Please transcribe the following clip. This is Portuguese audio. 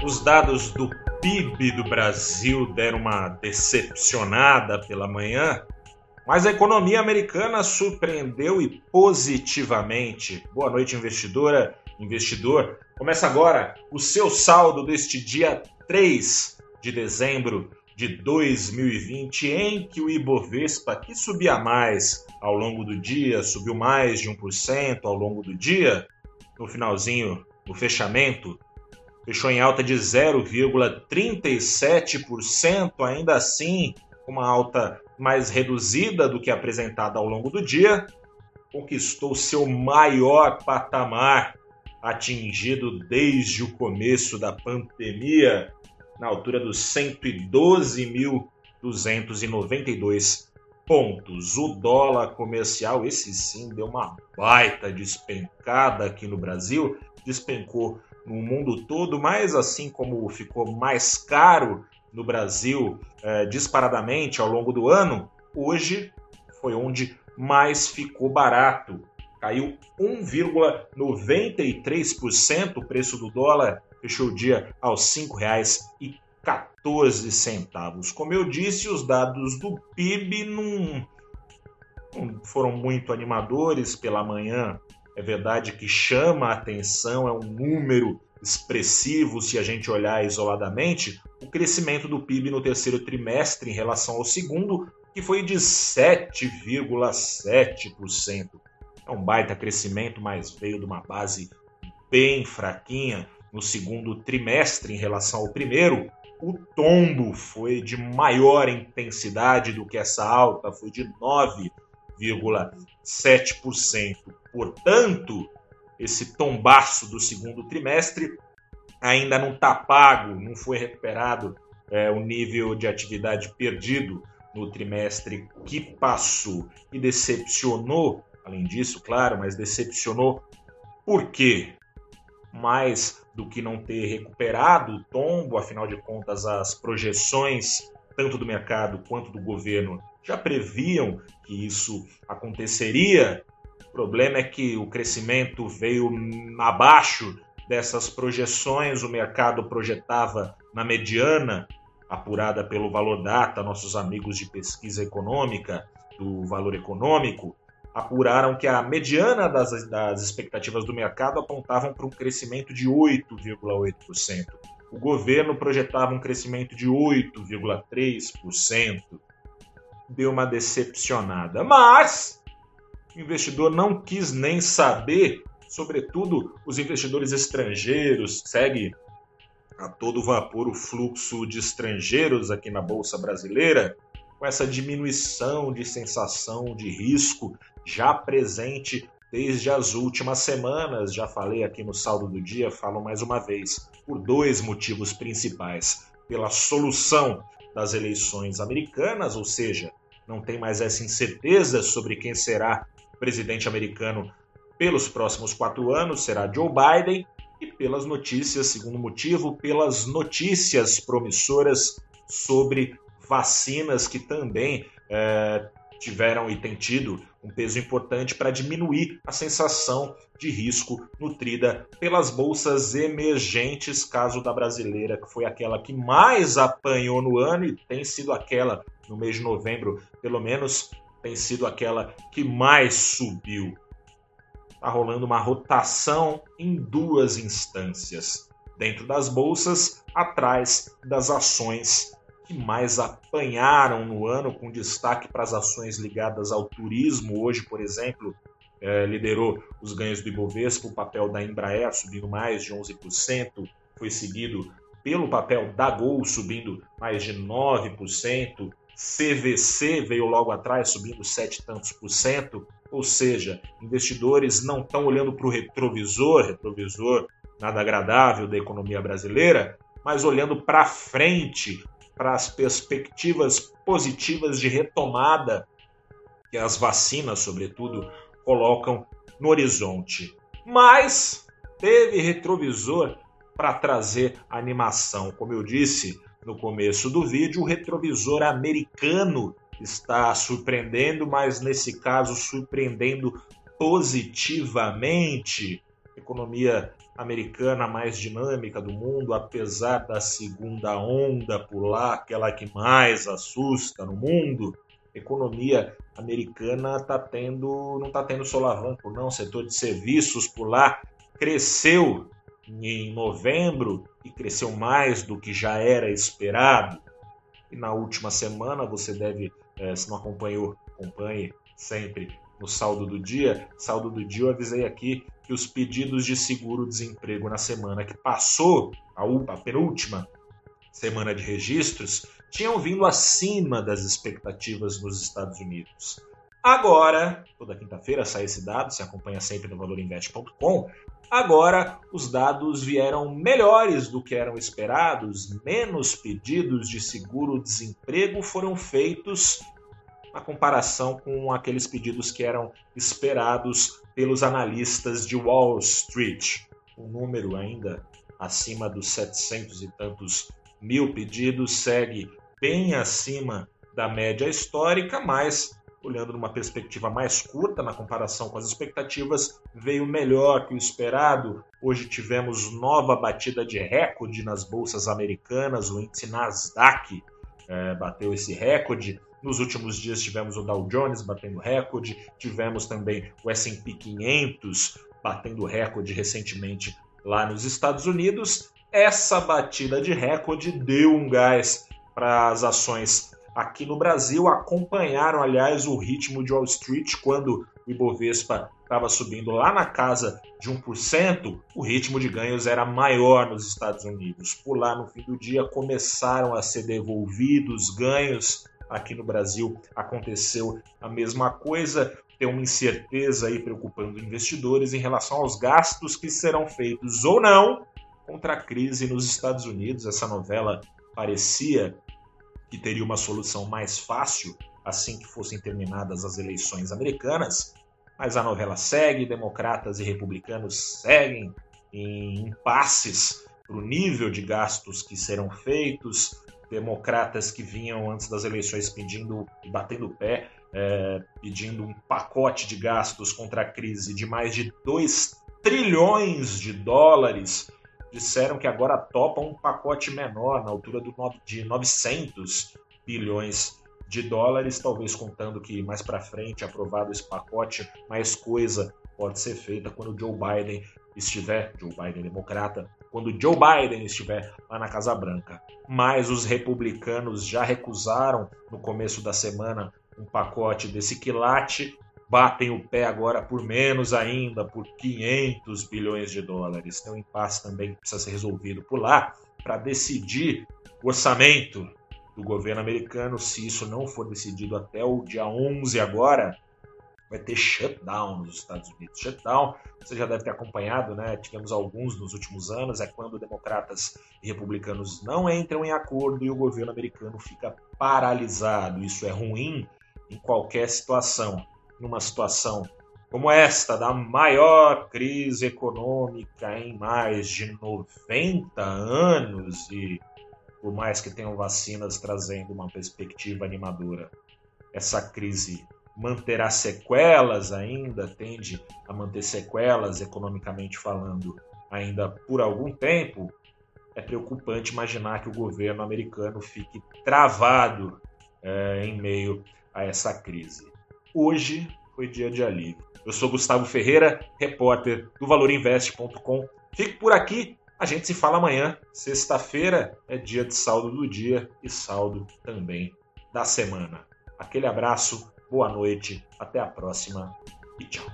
Os dados do PIB do Brasil deram uma decepcionada pela manhã, mas a economia americana surpreendeu e positivamente. Boa noite, investidora, investidor. Começa agora o seu saldo deste dia 3 de dezembro de 2020, em que o Ibovespa, que subia mais ao longo do dia, subiu mais de 1% ao longo do dia, no finalzinho, no fechamento, fechou em alta de 0,37%, ainda assim, uma alta mais reduzida do que apresentada ao longo do dia, conquistou seu maior patamar atingido desde o começo da pandemia, na altura dos 112.292 pontos. O dólar comercial, esse sim, deu uma baita despencada aqui no Brasil, despencou no mundo todo, mas assim como ficou mais caro no Brasil é, disparadamente ao longo do ano, hoje foi onde mais ficou barato. Caiu 1,93% o preço do dólar fechou o dia aos R$ 5,14. Como eu disse, os dados do PIB não, não foram muito animadores pela manhã. É verdade que chama a atenção, é um número expressivo se a gente olhar isoladamente, o crescimento do PIB no terceiro trimestre em relação ao segundo, que foi de 7,7%. É um baita crescimento, mas veio de uma base bem fraquinha no segundo trimestre em relação ao primeiro, o tombo foi de maior intensidade do que essa alta, foi de 9,7%. Portanto, esse tombaço do segundo trimestre ainda não está pago, não foi recuperado é, o nível de atividade perdido no trimestre que passou e decepcionou, além disso, claro, mas decepcionou por quê? Mais do que não ter recuperado o tombo, afinal de contas, as projeções, tanto do mercado quanto do governo, já previam que isso aconteceria. O problema é que o crescimento veio abaixo dessas projeções, o mercado projetava na mediana, apurada pelo Valor Data, nossos amigos de pesquisa econômica, do valor econômico, apuraram que a mediana das, das expectativas do mercado apontavam para um crescimento de 8,8%. O governo projetava um crescimento de 8,3%. Deu uma decepcionada. Mas investidor não quis nem saber, sobretudo os investidores estrangeiros, segue a todo vapor o fluxo de estrangeiros aqui na Bolsa Brasileira, com essa diminuição de sensação de risco já presente desde as últimas semanas. Já falei aqui no saldo do dia, falo mais uma vez, por dois motivos principais. Pela solução das eleições americanas, ou seja, não tem mais essa incerteza sobre quem será presidente americano pelos próximos quatro anos, será Joe Biden, e pelas notícias, segundo motivo, pelas notícias promissoras sobre vacinas que também é, tiveram e têm tido um peso importante para diminuir a sensação de risco nutrida pelas bolsas emergentes, caso da brasileira, que foi aquela que mais apanhou no ano e tem sido aquela no mês de novembro, pelo menos tem sido aquela que mais subiu. Está rolando uma rotação em duas instâncias, dentro das bolsas, atrás das ações que mais apanharam no ano, com destaque para as ações ligadas ao turismo. Hoje, por exemplo, é, liderou os ganhos do Ibovespa, o papel da Embraer subindo mais de 11%, foi seguido pelo papel da Gol subindo mais de 9%, CVC veio logo atrás subindo 7 tantos por cento, ou seja, investidores não estão olhando para o retrovisor, retrovisor nada agradável da economia brasileira, mas olhando para frente, para as perspectivas positivas de retomada que as vacinas, sobretudo, colocam no horizonte. Mas teve retrovisor para trazer animação. Como eu disse no começo do vídeo, o retrovisor americano está surpreendendo, mas nesse caso surpreendendo positivamente. economia americana mais dinâmica do mundo, apesar da segunda onda por lá, aquela que mais assusta no mundo. economia americana tá tendo, não está tendo solavanco, não. O setor de serviços por lá cresceu em novembro e cresceu mais do que já era esperado. E na última semana, você deve, é, se não acompanhou, acompanhe sempre no saldo do dia. Saldo do dia, eu avisei aqui que os pedidos de seguro-desemprego na semana que passou, a, a penúltima semana de registros, tinham vindo acima das expectativas nos Estados Unidos. Agora, toda quinta-feira sai esse dado, se acompanha sempre no valorinvest.com. Agora, os dados vieram melhores do que eram esperados, menos pedidos de seguro-desemprego foram feitos na comparação com aqueles pedidos que eram esperados pelos analistas de Wall Street. Um número ainda acima dos 700 e tantos mil pedidos segue bem acima da média histórica, mas olhando numa perspectiva mais curta, na comparação com as expectativas, veio melhor que o esperado. Hoje tivemos nova batida de recorde nas bolsas americanas, o índice Nasdaq é, bateu esse recorde. Nos últimos dias tivemos o Dow Jones batendo recorde, tivemos também o S&P 500 batendo recorde recentemente lá nos Estados Unidos. Essa batida de recorde deu um gás para as ações aqui no Brasil acompanharam, aliás, o ritmo de Wall Street quando o Ibovespa estava subindo lá na casa de 1%, o ritmo de ganhos era maior nos Estados Unidos. Por lá, no fim do dia, começaram a ser devolvidos ganhos. Aqui no Brasil aconteceu a mesma coisa. Tem uma incerteza aí preocupando investidores em relação aos gastos que serão feitos ou não contra a crise nos Estados Unidos. Essa novela parecia que teria uma solução mais fácil assim que fossem terminadas as eleições americanas, mas a novela segue, democratas e republicanos seguem em impasses para o nível de gastos que serão feitos, democratas que vinham antes das eleições pedindo e batendo o pé, é, pedindo um pacote de gastos contra a crise de mais de 2 trilhões de dólares disseram que agora topam um pacote menor, na altura do, de 900 bilhões de dólares, talvez contando que mais para frente, aprovado esse pacote, mais coisa pode ser feita quando Joe Biden estiver, Joe Biden democrata, quando Joe Biden estiver lá na Casa Branca. Mas os republicanos já recusaram no começo da semana um pacote desse quilate batem o pé agora por menos ainda, por 500 bilhões de dólares. Tem um impasse também que precisa ser resolvido por lá para decidir o orçamento do governo americano. Se isso não for decidido até o dia 11 agora, vai ter shutdown nos Estados Unidos. Shutdown, você já deve ter acompanhado, né? Tivemos alguns nos últimos anos, é quando democratas e republicanos não entram em acordo e o governo americano fica paralisado. Isso é ruim em qualquer situação numa situação como esta, da maior crise econômica em mais de 90 anos, e por mais que tenham vacinas trazendo uma perspectiva animadora, essa crise manterá sequelas ainda, tende a manter sequelas economicamente falando ainda por algum tempo, é preocupante imaginar que o governo americano fique travado é, em meio a essa crise. Hoje foi dia de alívio. Eu sou Gustavo Ferreira, repórter do valorinvest.com. Fique por aqui, a gente se fala amanhã. Sexta-feira é dia de saldo do dia e saldo também da semana. Aquele abraço, boa noite, até a próxima e tchau.